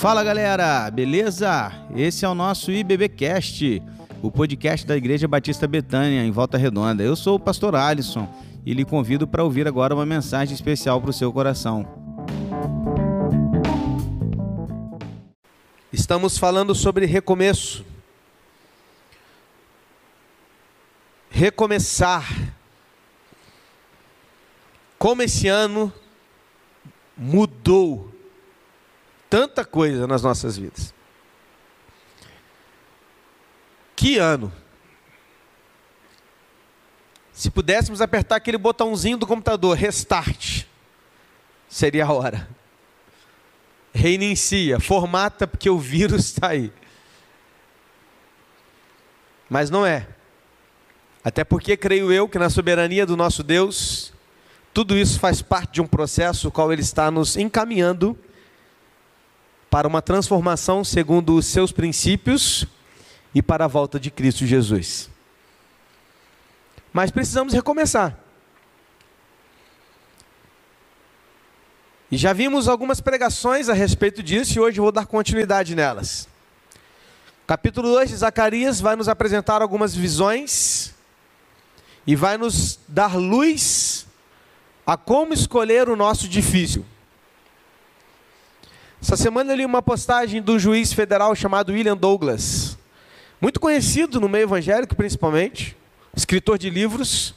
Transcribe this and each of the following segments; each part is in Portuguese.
Fala galera, beleza? Esse é o nosso IBBcast, o podcast da Igreja Batista Betânia, em Volta Redonda. Eu sou o pastor Alisson e lhe convido para ouvir agora uma mensagem especial para o seu coração. Estamos falando sobre recomeço. Recomeçar. Como esse ano mudou tanta coisa nas nossas vidas. Que ano! Se pudéssemos apertar aquele botãozinho do computador, restart, seria a hora. Reinicia, formata, porque o vírus está aí. Mas não é. Até porque creio eu que na soberania do nosso Deus, tudo isso faz parte de um processo o qual Ele está nos encaminhando para uma transformação segundo os seus princípios e para a volta de Cristo Jesus. Mas precisamos recomeçar. E já vimos algumas pregações a respeito disso e hoje vou dar continuidade nelas. Capítulo 2 de Zacarias vai nos apresentar algumas visões e vai nos dar luz a como escolher o nosso difícil. Essa semana eu li uma postagem do juiz federal chamado William Douglas, muito conhecido no meio evangélico principalmente, escritor de livros.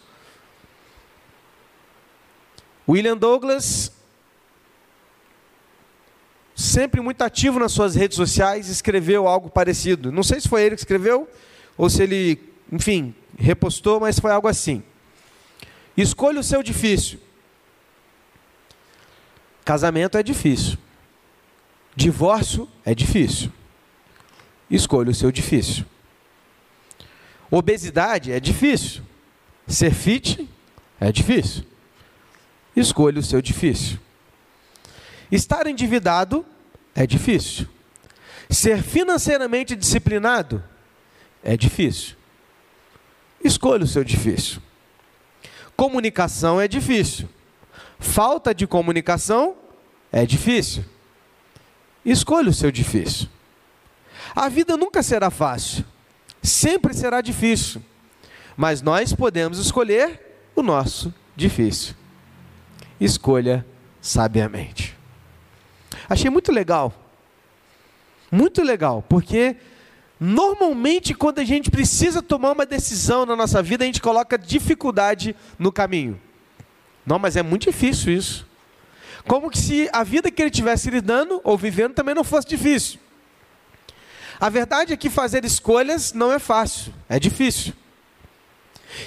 William Douglas, sempre muito ativo nas suas redes sociais, escreveu algo parecido. Não sei se foi ele que escreveu ou se ele, enfim, repostou, mas foi algo assim. Escolha o seu difícil. Casamento é difícil. Divórcio é difícil. Escolha o seu difícil. Obesidade é difícil. Ser fit é difícil. Escolha o seu difícil. Estar endividado é difícil. Ser financeiramente disciplinado é difícil. Escolha o seu difícil. Comunicação é difícil. Falta de comunicação é difícil. Escolha o seu difícil. A vida nunca será fácil, sempre será difícil, mas nós podemos escolher o nosso difícil. Escolha sabiamente. Achei muito legal, muito legal, porque normalmente quando a gente precisa tomar uma decisão na nossa vida, a gente coloca dificuldade no caminho. Não, mas é muito difícil isso. Como que se a vida que ele tivesse lidando ou vivendo também não fosse difícil. A verdade é que fazer escolhas não é fácil, é difícil.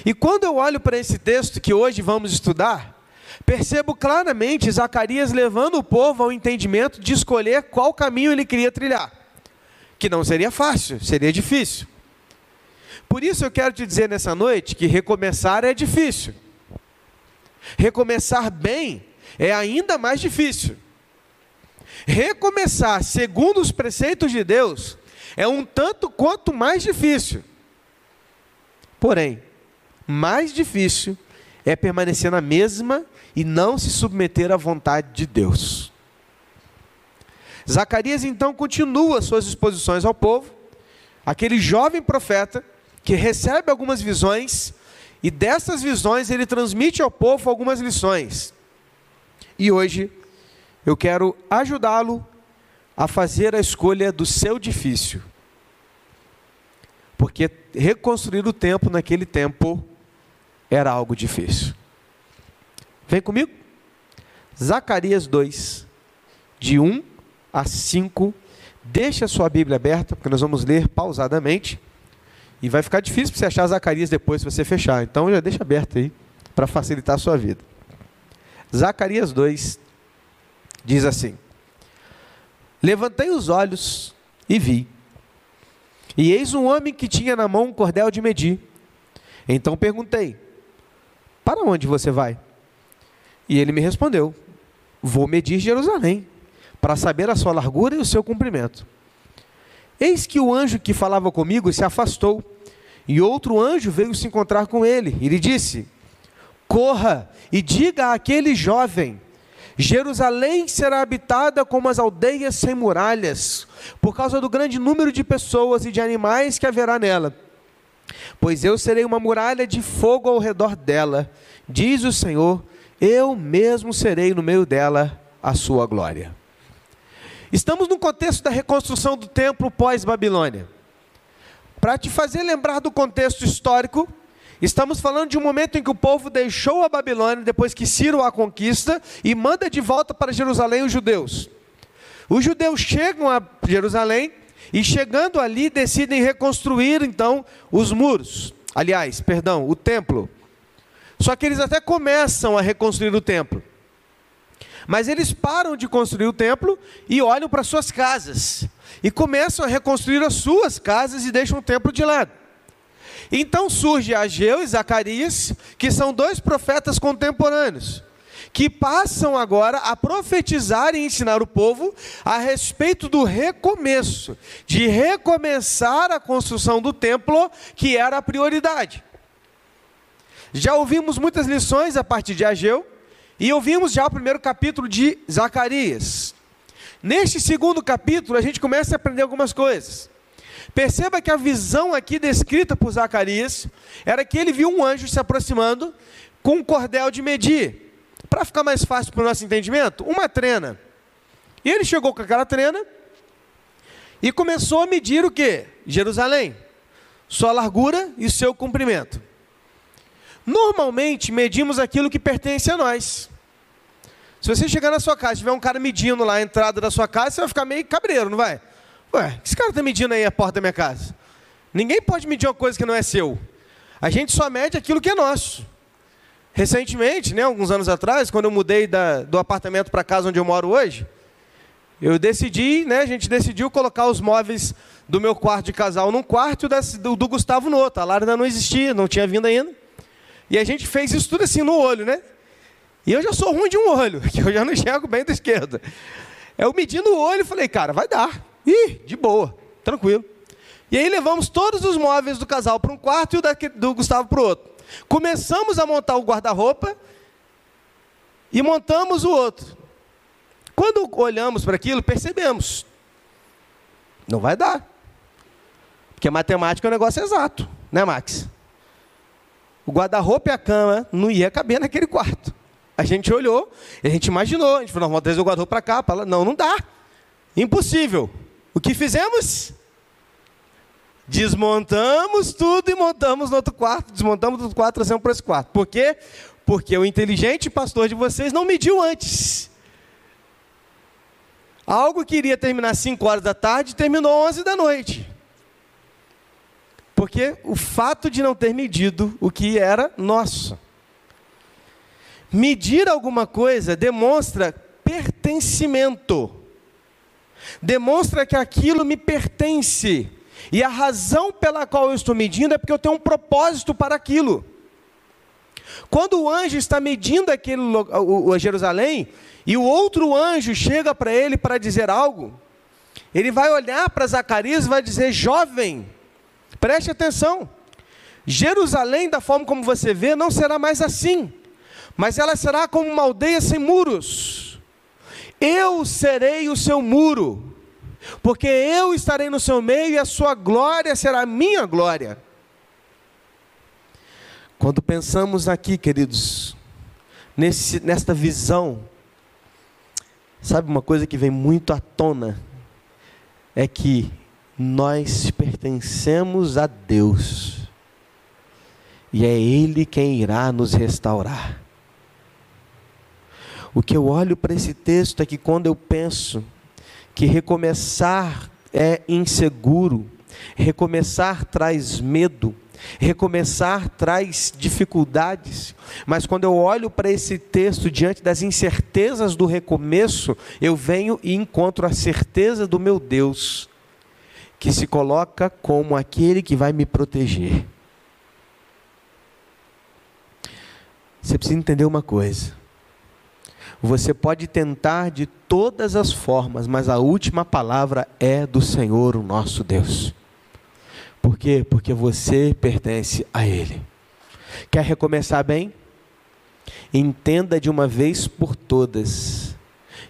E quando eu olho para esse texto que hoje vamos estudar, percebo claramente Zacarias levando o povo ao entendimento de escolher qual caminho ele queria trilhar. Que não seria fácil, seria difícil. Por isso eu quero te dizer nessa noite que recomeçar é difícil. Recomeçar bem é ainda mais difícil. Recomeçar segundo os preceitos de Deus é um tanto quanto mais difícil. Porém, mais difícil é permanecer na mesma e não se submeter à vontade de Deus. Zacarias então continua suas exposições ao povo, aquele jovem profeta que recebe algumas visões e dessas visões ele transmite ao povo algumas lições. E hoje eu quero ajudá-lo a fazer a escolha do seu difícil. Porque reconstruir o tempo naquele tempo era algo difícil. Vem comigo? Zacarias 2, de 1 a 5. Deixa a sua Bíblia aberta, porque nós vamos ler pausadamente. E vai ficar difícil para você achar Zacarias depois se você fechar. Então já deixa aberto aí, para facilitar a sua vida. Zacarias 2 diz assim: Levantei os olhos e vi, e eis um homem que tinha na mão um cordel de medir. Então perguntei: Para onde você vai? E ele me respondeu: Vou medir Jerusalém, para saber a sua largura e o seu comprimento. Eis que o anjo que falava comigo se afastou, e outro anjo veio se encontrar com ele, e lhe disse: Corra e diga àquele jovem: Jerusalém será habitada como as aldeias sem muralhas, por causa do grande número de pessoas e de animais que haverá nela. Pois eu serei uma muralha de fogo ao redor dela, diz o Senhor, eu mesmo serei no meio dela a sua glória. Estamos no contexto da reconstrução do templo pós-Babilônia. Para te fazer lembrar do contexto histórico, Estamos falando de um momento em que o povo deixou a Babilônia depois que Ciro a conquista e manda de volta para Jerusalém os judeus. Os judeus chegam a Jerusalém e chegando ali decidem reconstruir então os muros. Aliás, perdão, o templo. Só que eles até começam a reconstruir o templo. Mas eles param de construir o templo e olham para suas casas. E começam a reconstruir as suas casas e deixam o templo de lado. Então surge Ageu e Zacarias, que são dois profetas contemporâneos, que passam agora a profetizar e ensinar o povo a respeito do recomeço, de recomeçar a construção do templo, que era a prioridade. Já ouvimos muitas lições a partir de Ageu, e ouvimos já o primeiro capítulo de Zacarias. Neste segundo capítulo, a gente começa a aprender algumas coisas. Perceba que a visão aqui descrita por Zacarias era que ele viu um anjo se aproximando com um cordel de medir. Para ficar mais fácil para o nosso entendimento, uma trena. E ele chegou com aquela trena e começou a medir o que? Jerusalém. Sua largura e seu comprimento. Normalmente medimos aquilo que pertence a nós. Se você chegar na sua casa e tiver um cara medindo lá a entrada da sua casa, você vai ficar meio cabreiro, não vai? Ué, esse cara está medindo aí a porta da minha casa? Ninguém pode medir uma coisa que não é seu. A gente só mede aquilo que é nosso. Recentemente, né, alguns anos atrás, quando eu mudei da, do apartamento para a casa onde eu moro hoje, eu decidi, né, a gente decidiu colocar os móveis do meu quarto de casal num quarto e do, do Gustavo no outro. A Lara ainda não existia, não tinha vindo ainda. E a gente fez isso tudo assim no olho, né? E eu já sou ruim de um olho, que eu já não enxergo bem da esquerda. Eu medindo o olho e falei, cara, vai dar. Ih, de boa, tranquilo. E aí levamos todos os móveis do casal para um quarto e o do Gustavo para o outro. Começamos a montar o guarda-roupa e montamos o outro. Quando olhamos para aquilo, percebemos. Não vai dar. Porque matemática é um negócio exato, né, Max? O guarda-roupa e a cama não ia caber naquele quarto. A gente olhou, a gente imaginou, a gente falou, vamos trazer o guarda-roupa para cá. Para não, não dá. Impossível. O que fizemos? Desmontamos tudo e montamos no outro quarto. Desmontamos do quarto, trazemos para esse quarto. Por quê? Porque o inteligente pastor de vocês não mediu antes. Algo que iria terminar 5 horas da tarde terminou 11 da noite. Porque o fato de não ter medido o que era nosso. Medir alguma coisa demonstra pertencimento demonstra que aquilo me pertence. E a razão pela qual eu estou medindo é porque eu tenho um propósito para aquilo. Quando o anjo está medindo aquele o, o Jerusalém e o outro anjo chega para ele para dizer algo, ele vai olhar para Zacarias e vai dizer: "Jovem, preste atenção. Jerusalém, da forma como você vê, não será mais assim, mas ela será como uma aldeia sem muros." Eu serei o seu muro, porque eu estarei no seu meio e a sua glória será a minha glória. Quando pensamos aqui, queridos, nesse, nesta visão, sabe uma coisa que vem muito à tona? É que nós pertencemos a Deus, e é Ele quem irá nos restaurar. O que eu olho para esse texto é que quando eu penso que recomeçar é inseguro, recomeçar traz medo, recomeçar traz dificuldades, mas quando eu olho para esse texto diante das incertezas do recomeço, eu venho e encontro a certeza do meu Deus, que se coloca como aquele que vai me proteger. Você precisa entender uma coisa. Você pode tentar de todas as formas, mas a última palavra é do Senhor, o nosso Deus. Por quê? Porque você pertence a Ele. Quer recomeçar bem? Entenda de uma vez por todas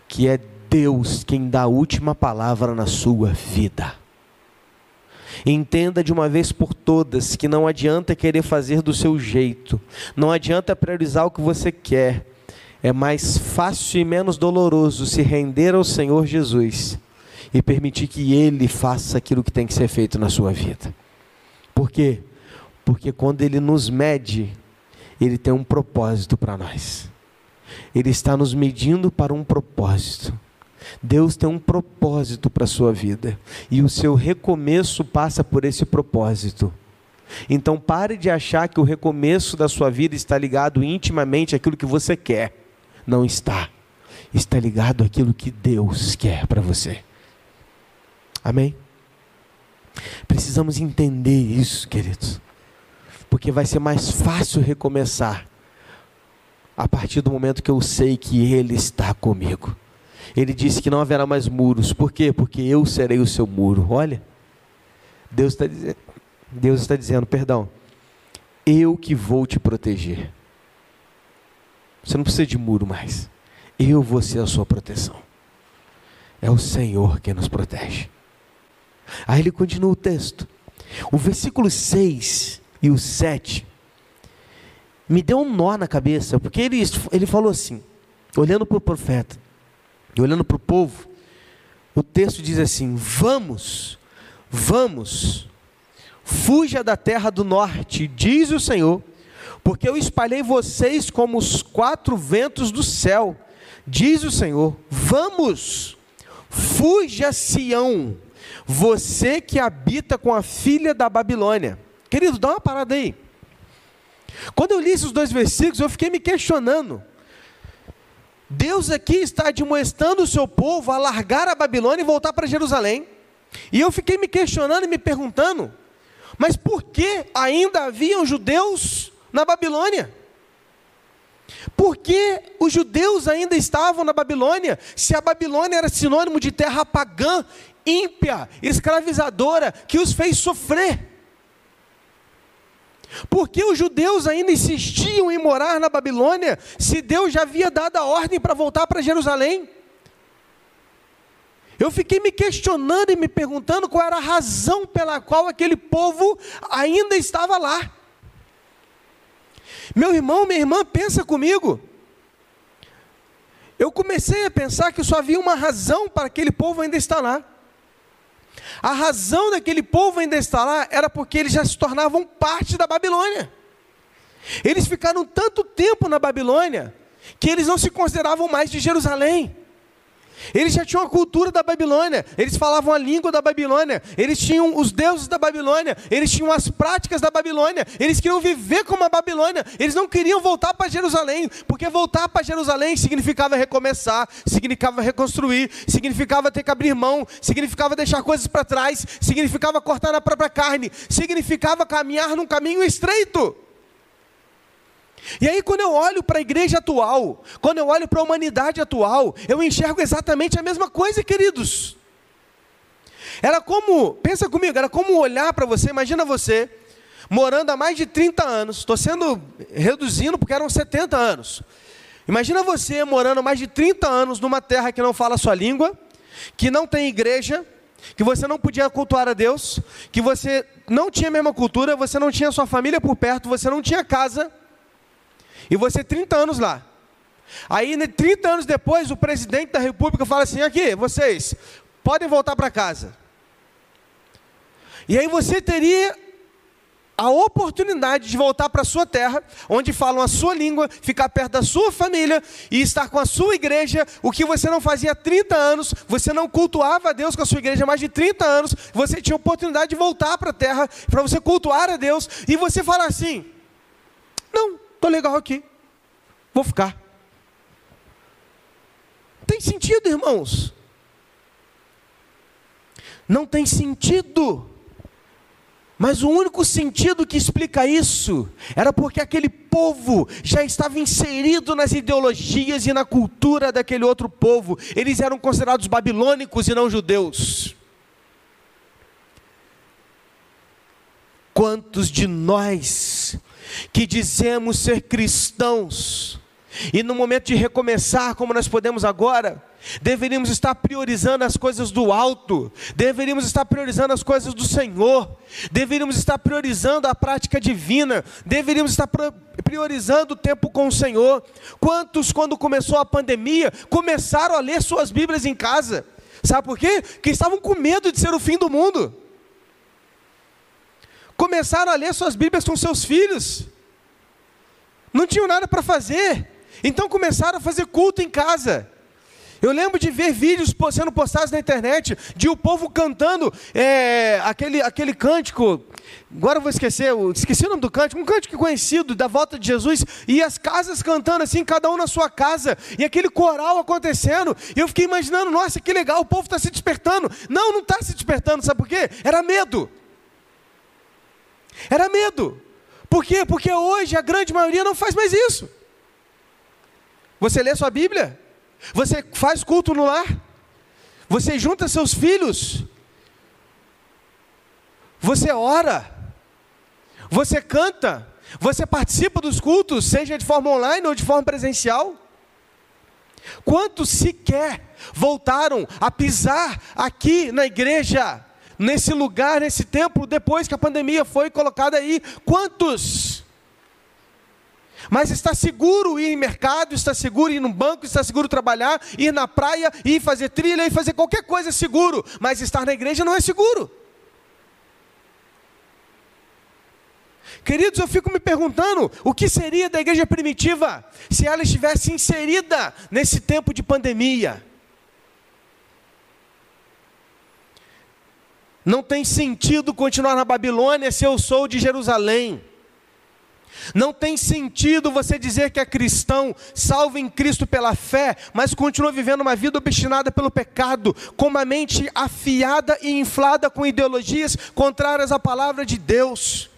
que é Deus quem dá a última palavra na sua vida. Entenda de uma vez por todas que não adianta querer fazer do seu jeito, não adianta priorizar o que você quer. É mais fácil e menos doloroso se render ao Senhor Jesus e permitir que Ele faça aquilo que tem que ser feito na sua vida. Por quê? Porque quando Ele nos mede, Ele tem um propósito para nós. Ele está nos medindo para um propósito. Deus tem um propósito para a sua vida e o seu recomeço passa por esse propósito. Então pare de achar que o recomeço da sua vida está ligado intimamente àquilo que você quer. Não está. Está ligado àquilo que Deus quer para você. Amém? Precisamos entender isso, queridos. Porque vai ser mais fácil recomeçar a partir do momento que eu sei que Ele está comigo. Ele disse que não haverá mais muros. Por quê? Porque eu serei o seu muro. Olha, Deus está dizendo, Deus está dizendo, perdão, eu que vou te proteger. Você não precisa de muro mais. Eu vou ser a sua proteção. É o Senhor quem nos protege. Aí ele continua o texto. O versículo 6 e o 7 me deu um nó na cabeça, porque ele, ele falou assim, olhando para o profeta, e olhando para o povo, o texto diz assim: Vamos, vamos, fuja da terra do norte, diz o Senhor, porque eu espalhei vocês como os quatro ventos do céu, diz o Senhor. Vamos, fuja Sião, você que habita com a filha da Babilônia. Querido, dá uma parada aí. Quando eu li esses dois versículos, eu fiquei me questionando. Deus aqui está admoestando o seu povo a largar a Babilônia e voltar para Jerusalém. E eu fiquei me questionando e me perguntando: mas por que ainda haviam judeus na Babilônia? Por que os judeus ainda estavam na Babilônia, se a Babilônia era sinônimo de terra pagã, ímpia, escravizadora, que os fez sofrer? Porque os judeus ainda insistiam em morar na Babilônia, se Deus já havia dado a ordem para voltar para Jerusalém? Eu fiquei me questionando e me perguntando qual era a razão pela qual aquele povo ainda estava lá. Meu irmão, minha irmã, pensa comigo. Eu comecei a pensar que só havia uma razão para aquele povo ainda estar lá. A razão daquele povo ainda estar lá era porque eles já se tornavam parte da Babilônia. Eles ficaram tanto tempo na Babilônia que eles não se consideravam mais de Jerusalém. Eles já tinham a cultura da Babilônia, eles falavam a língua da Babilônia, eles tinham os deuses da Babilônia, eles tinham as práticas da Babilônia, eles queriam viver como a Babilônia, eles não queriam voltar para Jerusalém, porque voltar para Jerusalém significava recomeçar, significava reconstruir, significava ter que abrir mão, significava deixar coisas para trás, significava cortar na própria carne, significava caminhar num caminho estreito. E aí, quando eu olho para a igreja atual, quando eu olho para a humanidade atual, eu enxergo exatamente a mesma coisa, queridos. Era como, pensa comigo, era como olhar para você, imagina você, morando há mais de 30 anos, estou sendo reduzindo porque eram 70 anos. Imagina você morando há mais de 30 anos numa terra que não fala a sua língua, que não tem igreja, que você não podia cultuar a Deus, que você não tinha a mesma cultura, você não tinha sua família por perto, você não tinha casa. E você 30 anos lá. Aí, 30 anos depois, o presidente da república fala assim: aqui, vocês, podem voltar para casa. E aí você teria a oportunidade de voltar para a sua terra, onde falam a sua língua, ficar perto da sua família e estar com a sua igreja, o que você não fazia há 30 anos, você não cultuava a Deus com a sua igreja há mais de 30 anos, você tinha a oportunidade de voltar para a terra para você cultuar a Deus, e você fala assim: não, Estou legal aqui. Vou ficar. Tem sentido, irmãos? Não tem sentido. Mas o único sentido que explica isso era porque aquele povo já estava inserido nas ideologias e na cultura daquele outro povo. Eles eram considerados babilônicos e não judeus. Quantos de nós que dizemos ser cristãos, E no momento de recomeçar, como nós podemos agora, deveríamos estar priorizando as coisas do alto, deveríamos estar priorizando as coisas do Senhor, deveríamos estar priorizando a prática divina, deveríamos estar priorizando o tempo com o Senhor. Quantos, quando começou a pandemia, começaram a ler suas Bíblias em casa? Sabe por quê? Porque estavam com medo de ser o fim do mundo. Começaram a ler suas Bíblias com seus filhos. Não tinham nada para fazer. Então começaram a fazer culto em casa. Eu lembro de ver vídeos sendo postados na internet de o povo cantando é, aquele, aquele cântico. Agora eu vou esquecer, esqueci o nome do cântico, um cântico conhecido da volta de Jesus, e as casas cantando assim, cada um na sua casa, e aquele coral acontecendo. E eu fiquei imaginando, nossa, que legal, o povo está se despertando. Não, não está se despertando, sabe por quê? Era medo. Era medo. Por quê? Porque hoje a grande maioria não faz mais isso. Você lê sua Bíblia? Você faz culto no lar? Você junta seus filhos? Você ora? Você canta? Você participa dos cultos, seja de forma online ou de forma presencial? Quantos sequer voltaram a pisar aqui na igreja, nesse lugar, nesse templo, depois que a pandemia foi colocada aí? Quantos? Mas está seguro ir em mercado, está seguro ir no banco, está seguro trabalhar, ir na praia, ir fazer trilha, ir fazer qualquer coisa é seguro. Mas estar na igreja não é seguro. Queridos, eu fico me perguntando o que seria da igreja primitiva se ela estivesse inserida nesse tempo de pandemia. Não tem sentido continuar na Babilônia se eu sou de Jerusalém. Não tem sentido você dizer que é cristão, salvo em Cristo pela fé, mas continua vivendo uma vida obstinada pelo pecado, com uma mente afiada e inflada com ideologias contrárias à palavra de Deus.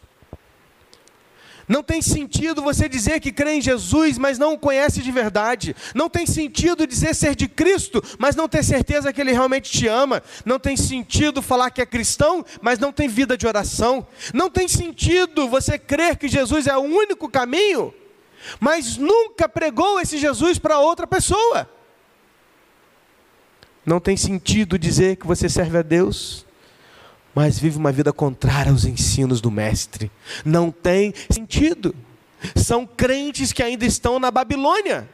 Não tem sentido você dizer que crê em Jesus, mas não o conhece de verdade. Não tem sentido dizer ser de Cristo, mas não ter certeza que Ele realmente te ama. Não tem sentido falar que é cristão, mas não tem vida de oração. Não tem sentido você crer que Jesus é o único caminho, mas nunca pregou esse Jesus para outra pessoa. Não tem sentido dizer que você serve a Deus, mas vive uma vida contrária aos ensinos do Mestre. Não tem sentido. São crentes que ainda estão na Babilônia.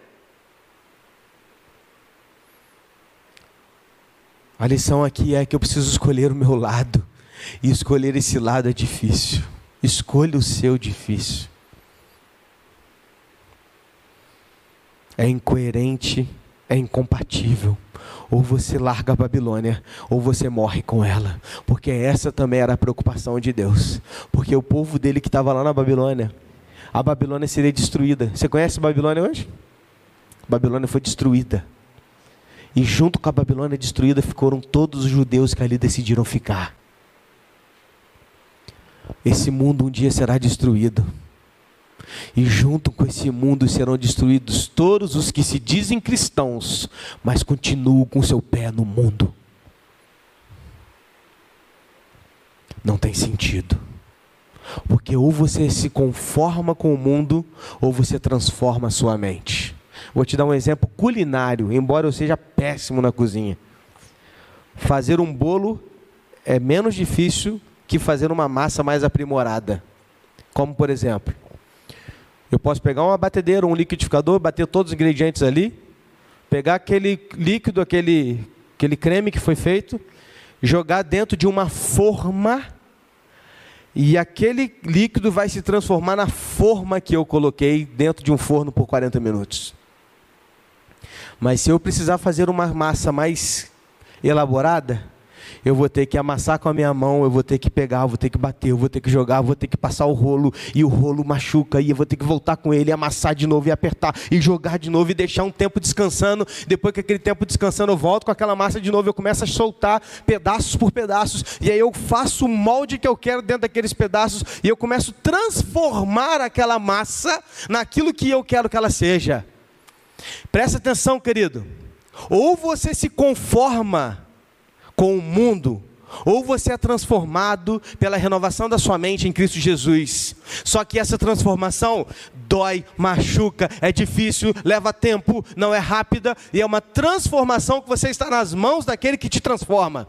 A lição aqui é que eu preciso escolher o meu lado. E escolher esse lado é difícil. Escolha o seu difícil. É incoerente, é incompatível. Ou você larga a Babilônia, ou você morre com ela. Porque essa também era a preocupação de Deus. Porque o povo dele que estava lá na Babilônia, a Babilônia seria destruída. Você conhece a Babilônia hoje? A Babilônia foi destruída. E junto com a Babilônia destruída ficaram todos os judeus que ali decidiram ficar. Esse mundo um dia será destruído. E junto com esse mundo serão destruídos todos os que se dizem cristãos, mas continuam com seu pé no mundo. Não tem sentido. Porque ou você se conforma com o mundo, ou você transforma a sua mente. Vou te dar um exemplo culinário, embora eu seja péssimo na cozinha. Fazer um bolo é menos difícil que fazer uma massa mais aprimorada. Como, por exemplo, eu posso pegar uma batedeira, um liquidificador, bater todos os ingredientes ali, pegar aquele líquido, aquele, aquele creme que foi feito, jogar dentro de uma forma, e aquele líquido vai se transformar na forma que eu coloquei dentro de um forno por 40 minutos. Mas se eu precisar fazer uma massa mais elaborada, eu vou ter que amassar com a minha mão, eu vou ter que pegar, eu vou ter que bater, eu vou ter que jogar, eu vou ter que passar o rolo, e o rolo machuca, e eu vou ter que voltar com ele, amassar de novo e apertar, e jogar de novo e deixar um tempo descansando. Depois que aquele tempo descansando, eu volto com aquela massa de novo, eu começo a soltar pedaços por pedaços, e aí eu faço o molde que eu quero dentro daqueles pedaços, e eu começo a transformar aquela massa naquilo que eu quero que ela seja. Presta atenção, querido. Ou você se conforma com o mundo, Ou você é transformado pela renovação da sua mente em Cristo Jesus. Só que essa transformação dói, machuca, é difícil, leva tempo, não é rápida e é uma transformação que você está nas mãos daquele que te transforma.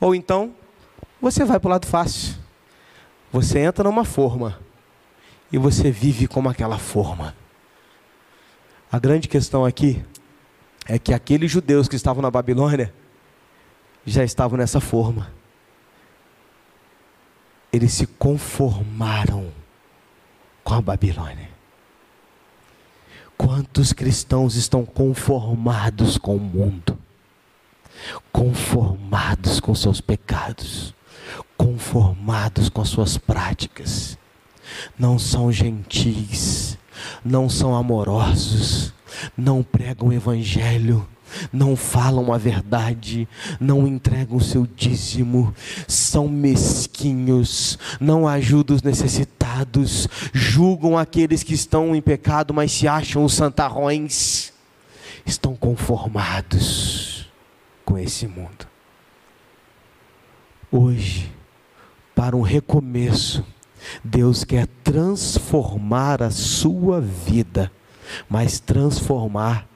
Ou então, você vai para o lado fácil. Você entra numa forma e você vive como aquela forma. A grande questão aqui é que aqueles judeus que estavam na Babilônia já estavam nessa forma. Eles se conformaram com a Babilônia. Quantos cristãos estão conformados com o mundo? Conformados com seus pecados, conformados com as suas práticas. Não são gentis, não são amorosos, não pregam o evangelho não falam a verdade, não entregam o seu dízimo, são mesquinhos, não ajudam os necessitados, julgam aqueles que estão em pecado, mas se acham os santarrões, estão conformados com esse mundo. Hoje, para um recomeço, Deus quer transformar a sua vida, mas transformar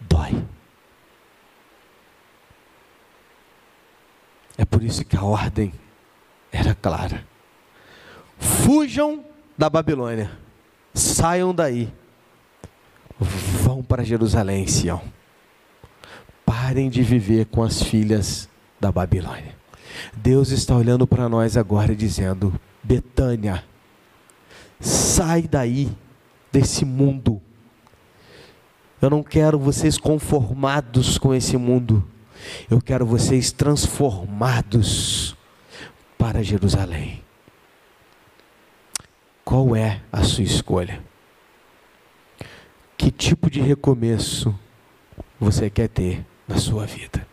dói. É por isso que a ordem era clara. Fujam da Babilônia, saiam daí, vão para Jerusalém, Sião. Parem de viver com as filhas da Babilônia. Deus está olhando para nós agora e dizendo: Betânia, sai daí desse mundo. Eu não quero vocês conformados com esse mundo. Eu quero vocês transformados para Jerusalém. Qual é a sua escolha? Que tipo de recomeço você quer ter na sua vida?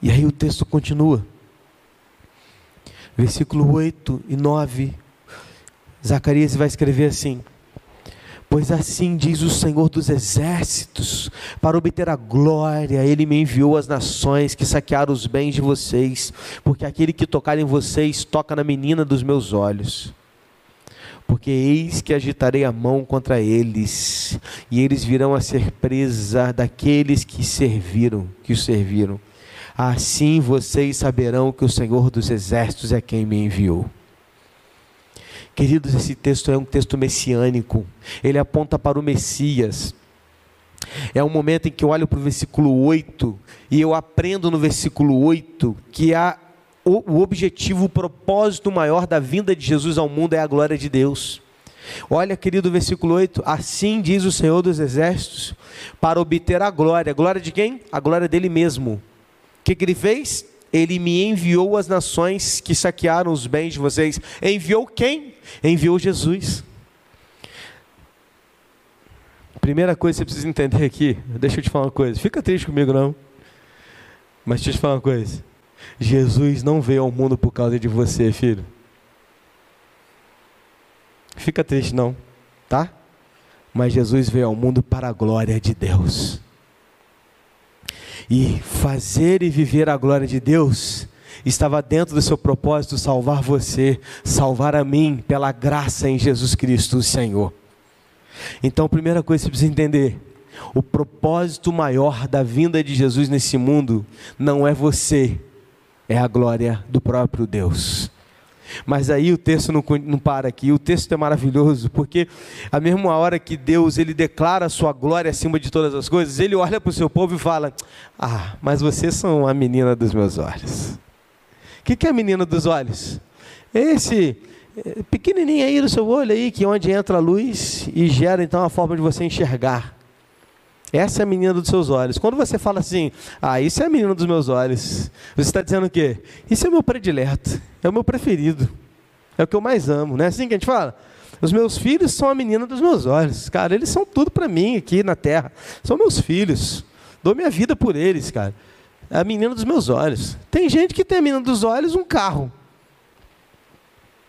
E aí o texto continua. Versículo 8 e 9. Zacarias vai escrever assim: Pois assim diz o Senhor dos Exércitos: para obter a glória, Ele me enviou às nações que saquearam os bens de vocês, porque aquele que tocar em vocês toca na menina dos meus olhos. Porque eis que agitarei a mão contra eles, e eles virão a ser presa daqueles que serviram, que os serviram. Assim vocês saberão que o Senhor dos Exércitos é quem me enviou. Queridos, esse texto é um texto messiânico, ele aponta para o Messias. É um momento em que eu olho para o versículo 8 e eu aprendo no versículo 8 que há o objetivo, o propósito maior da vinda de Jesus ao mundo é a glória de Deus. Olha, querido, versículo 8: Assim diz o Senhor dos Exércitos, para obter a glória. Glória de quem? A glória dele mesmo. O que, que ele fez? Ele me enviou às nações que saquearam os bens de vocês. Enviou quem? Enviou Jesus. Primeira coisa que você precisa entender aqui, deixa eu te falar uma coisa. Fica triste comigo não. Mas deixa eu te falar uma coisa. Jesus não veio ao mundo por causa de você, filho. Fica triste não, tá? Mas Jesus veio ao mundo para a glória de Deus. E fazer e viver a glória de Deus estava dentro do seu propósito salvar você, salvar a mim pela graça em Jesus Cristo, o Senhor. Então, a primeira coisa que você precisa entender: o propósito maior da vinda de Jesus nesse mundo não é você, é a glória do próprio Deus. Mas aí o texto não, não para aqui, o texto é maravilhoso, porque a mesma hora que Deus ele declara a sua glória acima de todas as coisas, ele olha para o seu povo e fala: Ah, mas vocês são a menina dos meus olhos. O que, que é a menina dos olhos? Esse é, pequenininho aí no seu olho aí, que é onde entra a luz e gera então a forma de você enxergar. Essa é a menina dos seus olhos. Quando você fala assim, ah, isso é a menina dos meus olhos, você está dizendo o quê? Isso é o meu predileto, é o meu preferido, é o que eu mais amo, não é assim que a gente fala? Os meus filhos são a menina dos meus olhos, cara, eles são tudo para mim aqui na terra, são meus filhos, dou minha vida por eles, cara. É a menina dos meus olhos. Tem gente que tem a menina dos olhos um carro,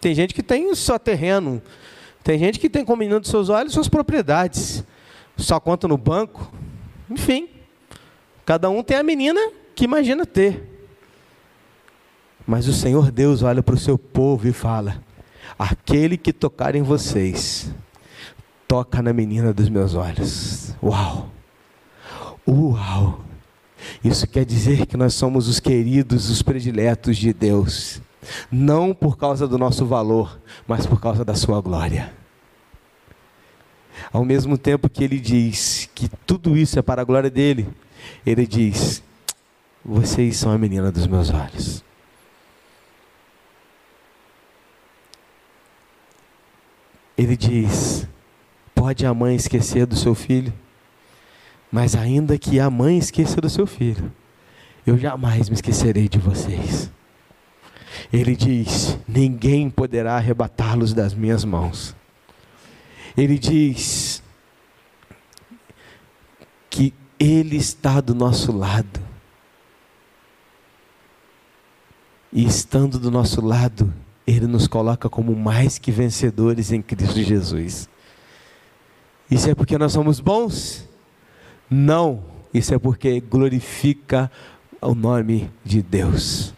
tem gente que tem só terreno, tem gente que tem como menina dos seus olhos suas propriedades só conta no banco. Enfim, cada um tem a menina que imagina ter. Mas o Senhor Deus olha para o seu povo e fala: Aquele que tocar em vocês, toca na menina dos meus olhos. Uau! Uau! Isso quer dizer que nós somos os queridos, os prediletos de Deus, não por causa do nosso valor, mas por causa da Sua glória. Ao mesmo tempo que Ele diz que tudo isso é para a glória dele, Ele diz: Vocês são a menina dos meus olhos. Ele diz: Pode a mãe esquecer do seu filho? Mas ainda que a mãe esqueça do seu filho, eu jamais me esquecerei de vocês. Ele diz: Ninguém poderá arrebatá-los das minhas mãos. Ele diz que Ele está do nosso lado. E estando do nosso lado, Ele nos coloca como mais que vencedores em Cristo Jesus. Isso é porque nós somos bons? Não, isso é porque glorifica o nome de Deus.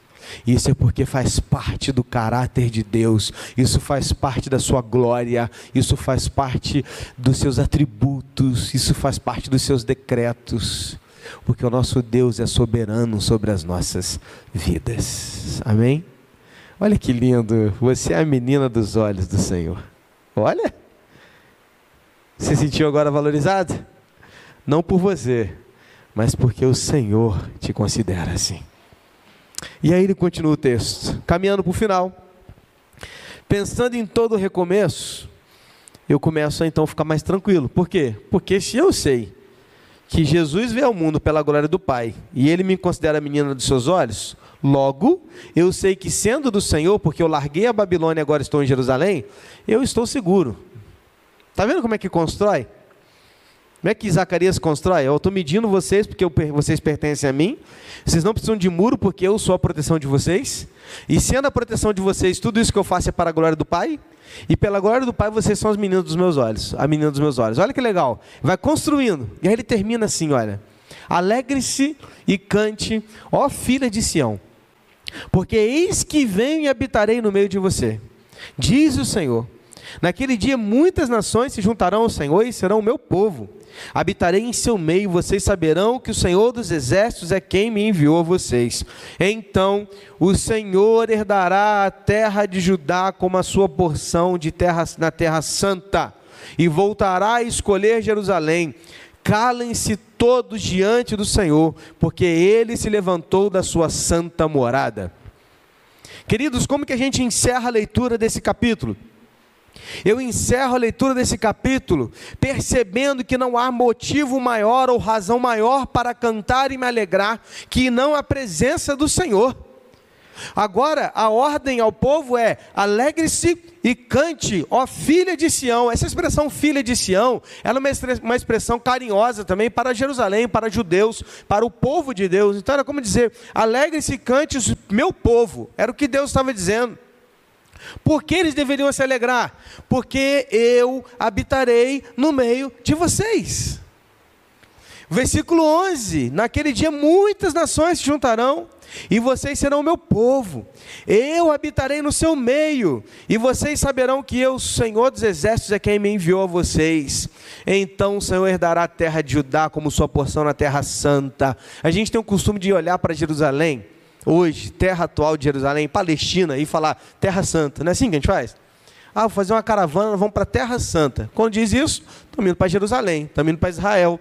Isso é porque faz parte do caráter de Deus, isso faz parte da sua glória, isso faz parte dos seus atributos, isso faz parte dos seus decretos, porque o nosso Deus é soberano sobre as nossas vidas. Amém? Olha que lindo, você é a menina dos olhos do Senhor. Olha, você sentiu agora valorizado? não por você, mas porque o Senhor te considera assim. E aí ele continua o texto, caminhando para o final. Pensando em todo o recomeço, eu começo a então ficar mais tranquilo. Por quê? Porque se eu sei que Jesus veio ao mundo pela glória do Pai e ele me considera a menina dos seus olhos, logo eu sei que sendo do Senhor, porque eu larguei a Babilônia e agora estou em Jerusalém, eu estou seguro. Está vendo como é que constrói? Como é que Zacarias constrói? Eu estou medindo vocês porque eu, vocês pertencem a mim. Vocês não precisam de muro porque eu sou a proteção de vocês. E sendo a proteção de vocês, tudo isso que eu faço é para a glória do Pai. E pela glória do Pai, vocês são os meninos dos meus olhos. A menina dos meus olhos. Olha que legal. Vai construindo. E aí ele termina assim: olha. Alegre-se e cante, ó filha de Sião. Porque eis que venho e habitarei no meio de você. Diz o Senhor. Naquele dia muitas nações se juntarão ao Senhor e serão o meu povo Habitarei em seu meio, vocês saberão que o Senhor dos exércitos é quem me enviou a vocês. Então o Senhor herdará a terra de Judá como a sua porção de terra na terra santa, e voltará a escolher Jerusalém. Calem-se todos diante do Senhor, porque ele se levantou da sua santa morada. Queridos, como que a gente encerra a leitura desse capítulo? Eu encerro a leitura desse capítulo percebendo que não há motivo maior ou razão maior para cantar e me alegrar que não a presença do Senhor. Agora, a ordem ao povo é: alegre-se e cante, ó filha de Sião. Essa expressão filha de Sião, ela é uma expressão carinhosa também para Jerusalém, para judeus, para o povo de Deus. Então era como dizer: alegre-se e cante, meu povo. Era o que Deus estava dizendo. Por que eles deveriam se alegrar? Porque eu habitarei no meio de vocês. Versículo 11: Naquele dia muitas nações se juntarão, e vocês serão meu povo. Eu habitarei no seu meio, e vocês saberão que eu, Senhor dos exércitos, é quem me enviou a vocês. Então o Senhor herdará a terra de Judá como sua porção na terra santa. A gente tem o costume de olhar para Jerusalém hoje, terra atual de Jerusalém, Palestina, e falar Terra Santa. Não é assim que a gente faz? Ah, vou fazer uma caravana, vamos para a Terra Santa. Quando diz isso, estamos indo para Jerusalém, estamos indo para Israel.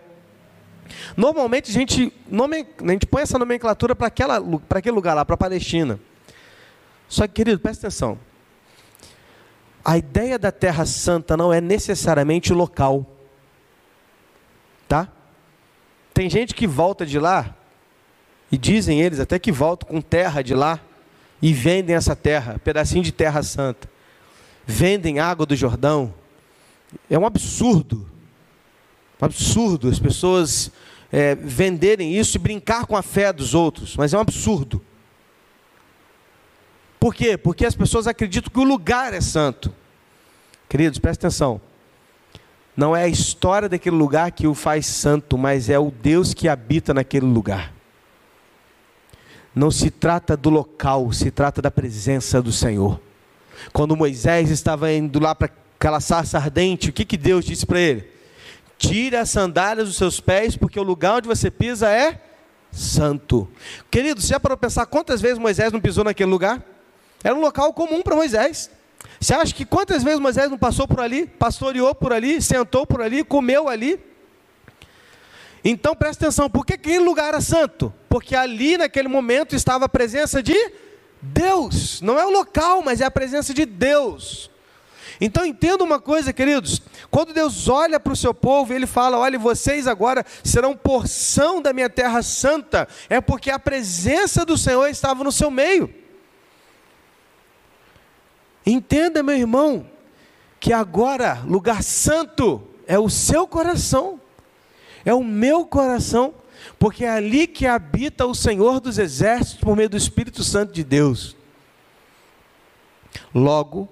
Normalmente a gente, nome, a gente põe essa nomenclatura para aquele lugar lá, para a Palestina. Só que, querido, presta atenção. A ideia da Terra Santa não é necessariamente local. Tá? Tem gente que volta de lá e dizem eles até que voltam com terra de lá e vendem essa terra, pedacinho de terra santa. Vendem água do Jordão. É um absurdo. Um absurdo as pessoas é, venderem isso e brincar com a fé dos outros. Mas é um absurdo. Por quê? Porque as pessoas acreditam que o lugar é santo. Queridos, presta atenção. Não é a história daquele lugar que o faz santo, mas é o Deus que habita naquele lugar. Não se trata do local, se trata da presença do Senhor. Quando Moisés estava indo lá para aquela sarça ardente, o que, que Deus disse para ele? Tire as sandálias dos seus pés, porque o lugar onde você pisa é santo. Querido, você já parou para pensar quantas vezes Moisés não pisou naquele lugar? Era um local comum para Moisés. Você acha que quantas vezes Moisés não passou por ali, pastoreou por ali, sentou por ali, comeu ali? Então presta atenção, por que aquele lugar era santo? Porque ali naquele momento estava a presença de Deus. Não é o local, mas é a presença de Deus. Então entenda uma coisa, queridos. Quando Deus olha para o seu povo, Ele fala: Olha, vocês agora serão porção da minha terra santa, é porque a presença do Senhor estava no seu meio. Entenda, meu irmão, que agora lugar santo é o seu coração, é o meu coração, porque é ali que habita o Senhor dos exércitos por meio do Espírito Santo de Deus. Logo,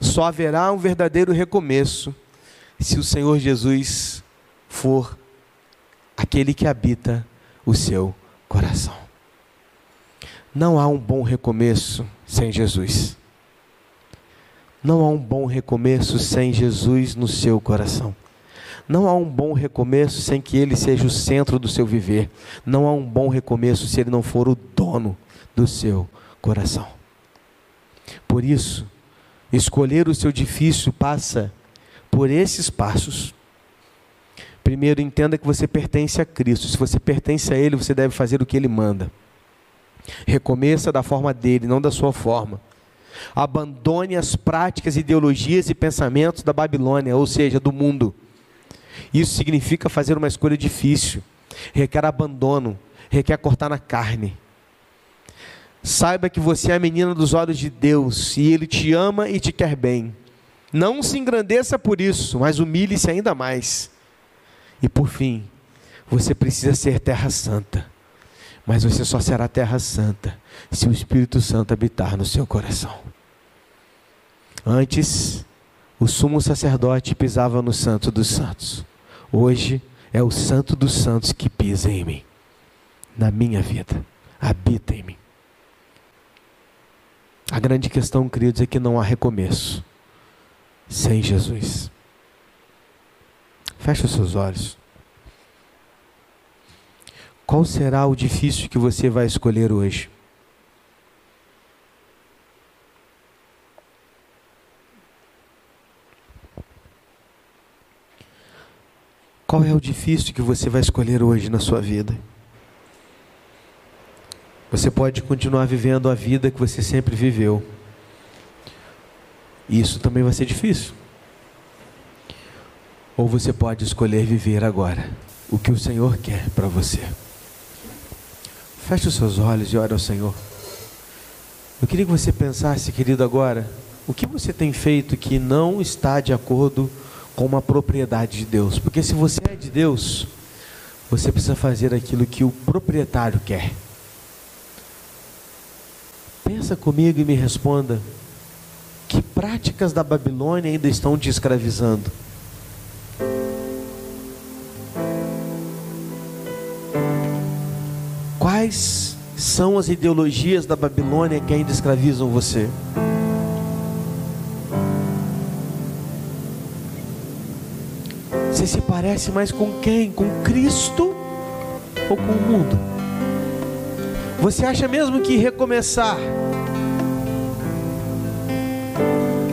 só haverá um verdadeiro recomeço se o Senhor Jesus for aquele que habita o seu coração. Não há um bom recomeço sem Jesus. Não há um bom recomeço sem Jesus no seu coração. Não há um bom recomeço sem que Ele seja o centro do seu viver. Não há um bom recomeço se Ele não for o dono do seu coração. Por isso, escolher o seu difícil passa por esses passos. Primeiro, entenda que você pertence a Cristo. Se você pertence a Ele, você deve fazer o que Ele manda. Recomeça da forma dele, não da sua forma. Abandone as práticas, ideologias e pensamentos da Babilônia, ou seja, do mundo. Isso significa fazer uma escolha difícil, requer abandono, requer cortar na carne. Saiba que você é a menina dos olhos de Deus e Ele te ama e te quer bem. Não se engrandeça por isso, mas humilhe-se ainda mais. E por fim, você precisa ser terra santa. Mas você só será terra santa se o Espírito Santo habitar no seu coração. Antes, o sumo sacerdote pisava no santo dos santos. Hoje é o santo dos santos que pisa em mim, na minha vida, habita em mim. A grande questão, queridos, é que não há recomeço sem Jesus. Feche os seus olhos. Qual será o difícil que você vai escolher hoje? Qual é o difícil que você vai escolher hoje na sua vida? Você pode continuar vivendo a vida que você sempre viveu. E isso também vai ser difícil. Ou você pode escolher viver agora o que o Senhor quer para você. Feche os seus olhos e ore ao Senhor. Eu queria que você pensasse, querido, agora, o que você tem feito que não está de acordo com uma propriedade de Deus? Porque se você é de Deus, você precisa fazer aquilo que o proprietário quer. Pensa comigo e me responda: que práticas da Babilônia ainda estão te escravizando? Quais são as ideologias da Babilônia que ainda escravizam você? Se parece mais com quem? Com Cristo ou com o mundo? Você acha mesmo que recomeçar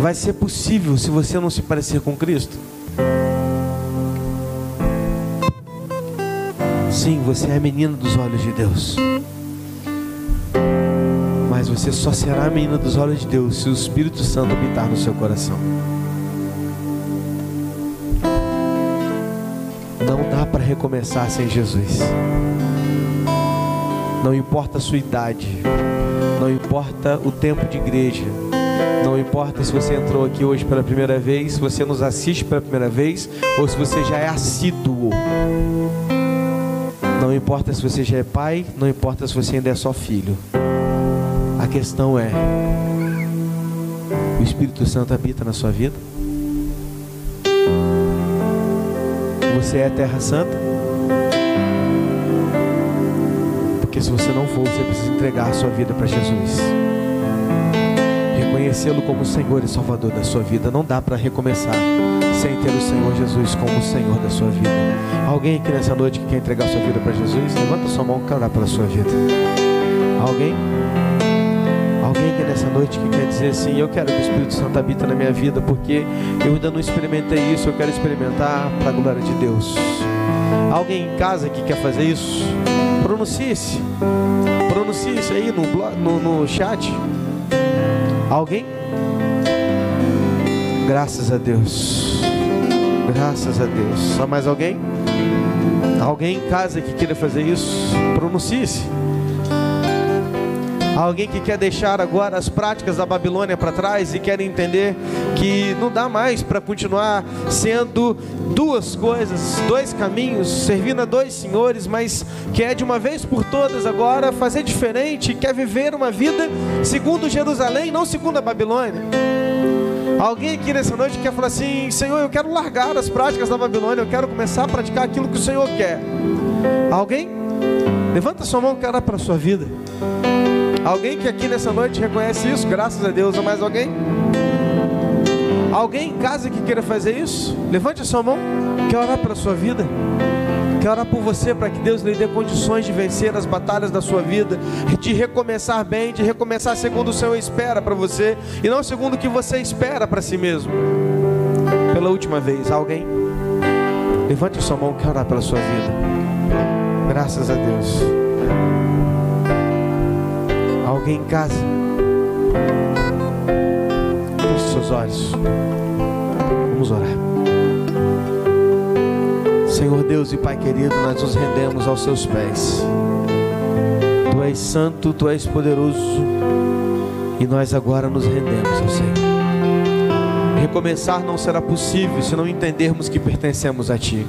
vai ser possível se você não se parecer com Cristo? Sim, você é menina dos olhos de Deus. Mas você só será menina dos olhos de Deus se o Espírito Santo habitar no seu coração. Recomeçar sem Jesus. Não importa a sua idade, não importa o tempo de igreja, não importa se você entrou aqui hoje pela primeira vez, se você nos assiste pela primeira vez, ou se você já é assíduo. Não importa se você já é pai, não importa se você ainda é só filho. A questão é: o Espírito Santo habita na sua vida? Você é terra santa? Porque se você não for, você precisa entregar a sua vida para Jesus. Reconhecê-lo como Senhor e Salvador da sua vida. Não dá para recomeçar sem ter o Senhor Jesus como o Senhor da sua vida. Alguém aqui nessa noite que quer entregar a sua vida para Jesus? Levanta sua mão e orar pela sua vida. Alguém? Alguém aqui nessa noite que quer dizer assim, eu quero que o Espírito Santo habita na minha vida, porque eu ainda não experimentei isso, eu quero experimentar para a glória de Deus. Alguém em casa que quer fazer isso? Pronuncie-se. Pronuncie-se aí no, no, no chat. Alguém? Graças a Deus. Graças a Deus. Só mais alguém? Alguém em casa que queira fazer isso? Pronuncie-se. Alguém que quer deixar agora as práticas da Babilônia para trás e quer entender que não dá mais para continuar sendo duas coisas, dois caminhos, servindo a dois senhores, mas quer de uma vez por todas agora fazer diferente, quer viver uma vida segundo Jerusalém, não segundo a Babilônia. Alguém aqui nessa noite quer falar assim: Senhor, eu quero largar as práticas da Babilônia, eu quero começar a praticar aquilo que o Senhor quer. Alguém? Levanta sua mão, quero para a sua vida. Alguém que aqui nessa noite reconhece isso? Graças a Deus. Ou mais alguém? Alguém em casa que queira fazer isso? Levante a sua mão. Quer orar pela sua vida? Quer orar por você para que Deus lhe dê condições de vencer as batalhas da sua vida, de recomeçar bem, de recomeçar segundo o Senhor espera para você e não segundo o que você espera para si mesmo. Pela última vez, alguém? Levante a sua mão, quer orar pela sua vida. Graças a Deus alguém em casa? Feche seus olhos. Vamos orar. Senhor Deus e Pai querido, nós nos rendemos aos seus pés. Tu és santo, tu és poderoso. E nós agora nos rendemos ao Senhor. Recomeçar não será possível se não entendermos que pertencemos a Ti.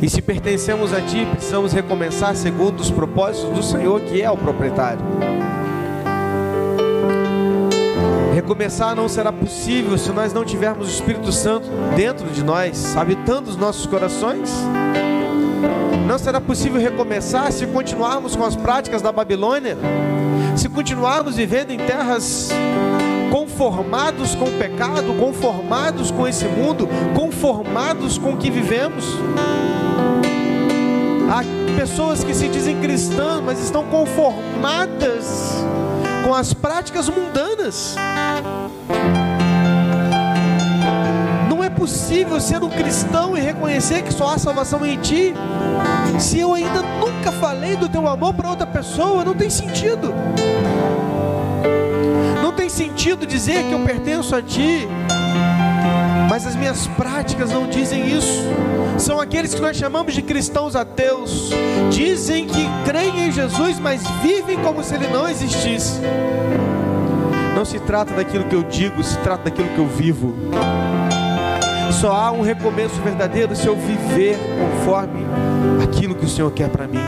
E se pertencemos a Ti, precisamos recomeçar segundo os propósitos do Senhor, que é o proprietário. Recomeçar não será possível se nós não tivermos o Espírito Santo dentro de nós, habitando os nossos corações. Não será possível recomeçar se continuarmos com as práticas da Babilônia, se continuarmos vivendo em terras conformados com o pecado, conformados com esse mundo, conformados com o que vivemos. Há pessoas que se dizem cristãs, mas estão conformadas com as práticas mundanas. Não é possível ser um cristão e reconhecer que só há salvação em ti, se eu ainda nunca falei do teu amor para outra pessoa, não tem sentido. Não tem sentido dizer que eu pertenço a ti mas as minhas práticas não dizem isso. São aqueles que nós chamamos de cristãos ateus. Dizem que creem em Jesus, mas vivem como se ele não existisse. Não se trata daquilo que eu digo, se trata daquilo que eu vivo. Só há um recomeço verdadeiro se eu viver conforme aquilo que o Senhor quer para mim.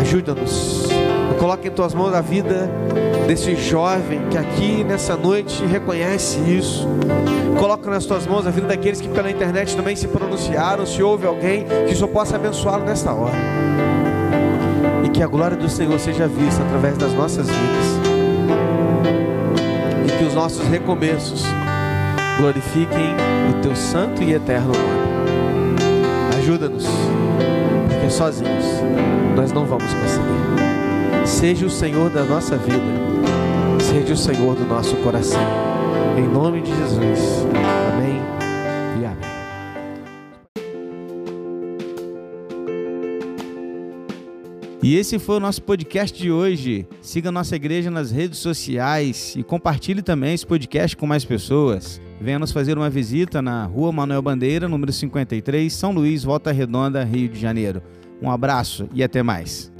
Ajuda-nos. Coloque em tuas mãos a vida desse jovem que aqui nessa noite reconhece isso. Coloca nas tuas mãos a vida daqueles que pela internet também se pronunciaram. Se houve alguém que só possa abençoá-lo nesta hora. E que a glória do Senhor seja vista através das nossas vidas. E que os nossos recomeços glorifiquem o teu santo e eterno nome. Ajuda-nos, porque sozinhos nós não vamos conseguir. Seja o Senhor da nossa vida Seja o Senhor do nosso coração. Em nome de Jesus. Amém e amém. E esse foi o nosso podcast de hoje. Siga nossa igreja nas redes sociais e compartilhe também esse podcast com mais pessoas. Venha nos fazer uma visita na Rua Manuel Bandeira, número 53, São Luís, Volta Redonda, Rio de Janeiro. Um abraço e até mais.